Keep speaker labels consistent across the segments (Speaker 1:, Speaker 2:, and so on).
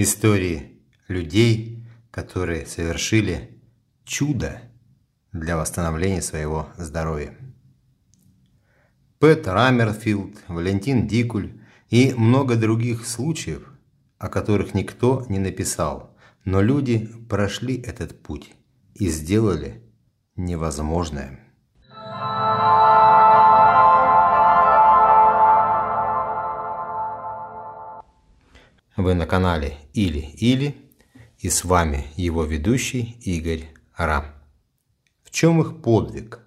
Speaker 1: Истории людей, которые совершили чудо для восстановления своего здоровья. Пэт Раммерфилд, Валентин Дикуль и много других случаев, о которых никто не написал, но люди прошли этот путь и сделали невозможное. Вы на канале Или-Или и с вами его ведущий Игорь Рам. В чем их подвиг?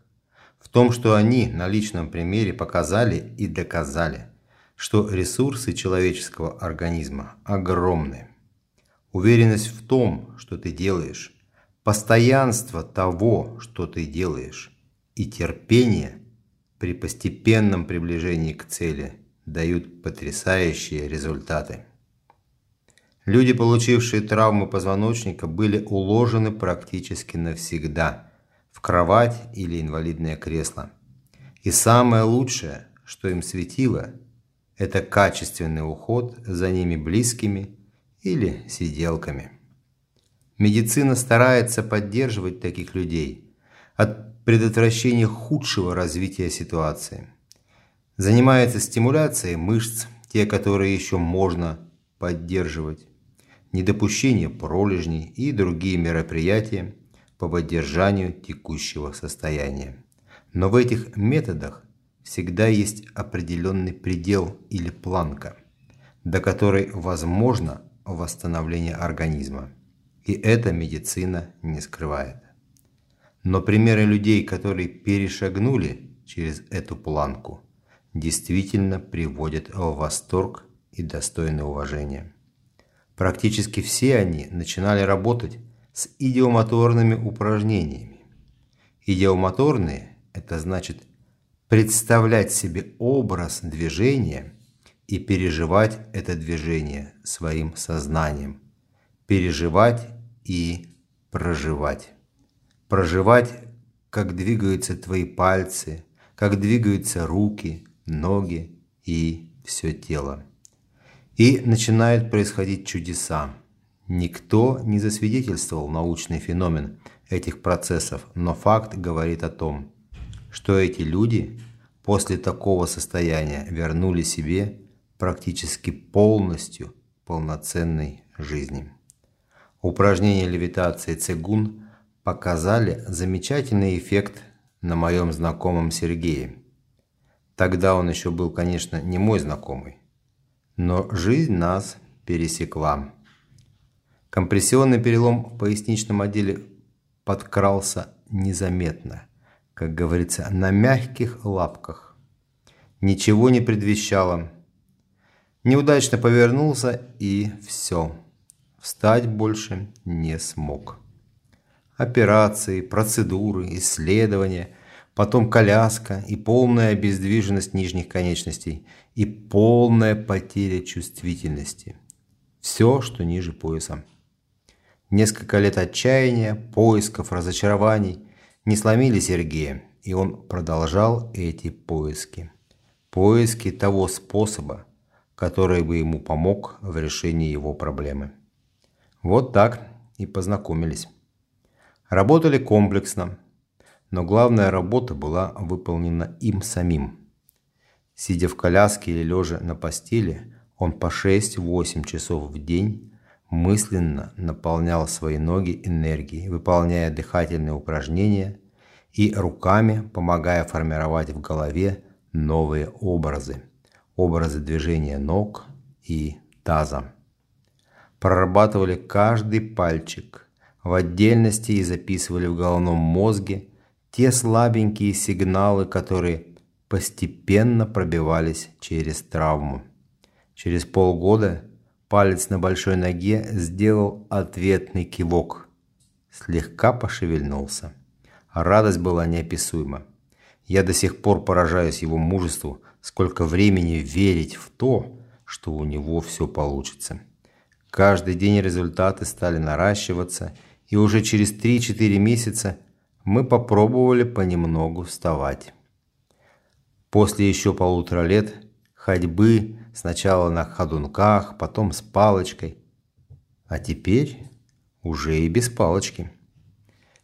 Speaker 1: В том, что они на личном примере показали и доказали, что ресурсы человеческого организма огромны. Уверенность в том, что ты делаешь, постоянство того, что ты делаешь, и терпение при постепенном приближении к цели дают потрясающие результаты. Люди, получившие травмы позвоночника, были уложены практически навсегда в кровать или инвалидное кресло. И самое лучшее, что им светило, это качественный уход за ними близкими или сиделками. Медицина старается поддерживать таких людей от предотвращения худшего развития ситуации. Занимается стимуляцией мышц, те, которые еще можно поддерживать, недопущение пролежней и другие мероприятия по поддержанию текущего состояния. Но в этих методах всегда есть определенный предел или планка, до которой возможно восстановление организма. И это медицина не скрывает. Но примеры людей, которые перешагнули через эту планку, действительно приводят в восторг и достойное уважения. Практически все они начинали работать с идиомоторными упражнениями. Идиомоторные – это значит представлять себе образ движения и переживать это движение своим сознанием. Переживать и проживать. Проживать, как двигаются твои пальцы, как двигаются руки, ноги и все тело. И начинают происходить чудеса. Никто не засвидетельствовал научный феномен этих процессов, но факт говорит о том, что эти люди после такого состояния вернули себе практически полностью полноценной жизни. Упражнения левитации цигун показали замечательный эффект на моем знакомом Сергее. Тогда он еще был, конечно, не мой знакомый, но жизнь нас пересекла. Компрессионный перелом в поясничном отделе подкрался незаметно, как говорится, на мягких лапках. Ничего не предвещало. Неудачно повернулся и все. Встать больше не смог. Операции, процедуры, исследования – потом коляска и полная обездвиженность нижних конечностей и полная потеря чувствительности. Все, что ниже пояса. Несколько лет отчаяния, поисков, разочарований не сломили Сергея, и он продолжал эти поиски. Поиски того способа, который бы ему помог в решении его проблемы. Вот так и познакомились. Работали комплексно, но главная работа была выполнена им самим. Сидя в коляске или лежа на постели, он по 6-8 часов в день мысленно наполнял свои ноги энергией, выполняя дыхательные упражнения и руками помогая формировать в голове новые образы, образы движения ног и таза. Прорабатывали каждый пальчик в отдельности и записывали в головном мозге те слабенькие сигналы, которые постепенно пробивались через травму. Через полгода палец на большой ноге сделал ответный кивок. Слегка пошевельнулся. радость была неописуема. Я до сих пор поражаюсь его мужеству, сколько времени верить в то, что у него все получится. Каждый день результаты стали наращиваться, и уже через 3-4 месяца – мы попробовали понемногу вставать. После еще полутора лет ходьбы, сначала на ходунках, потом с палочкой, А теперь уже и без палочки.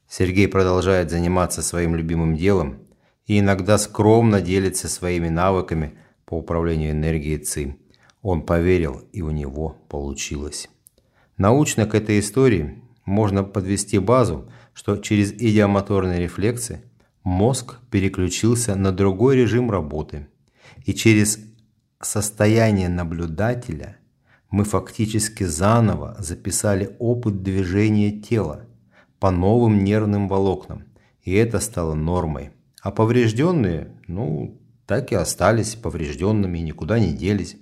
Speaker 1: Сергей продолжает заниматься своим любимым делом и иногда скромно делится своими навыками по управлению энергией ЦИ. Он поверил, и у него получилось. Научно к этой истории можно подвести базу, что через идиомоторные рефлексы мозг переключился на другой режим работы. И через состояние наблюдателя мы фактически заново записали опыт движения тела по новым нервным волокнам. И это стало нормой. А поврежденные, ну, так и остались поврежденными никуда не делись.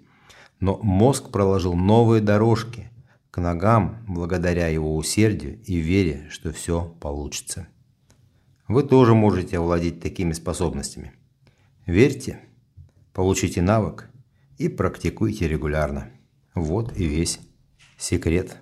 Speaker 1: Но мозг проложил новые дорожки к ногам благодаря его усердию и вере, что все получится. Вы тоже можете овладеть такими способностями. Верьте, получите навык и практикуйте регулярно. Вот и весь секрет.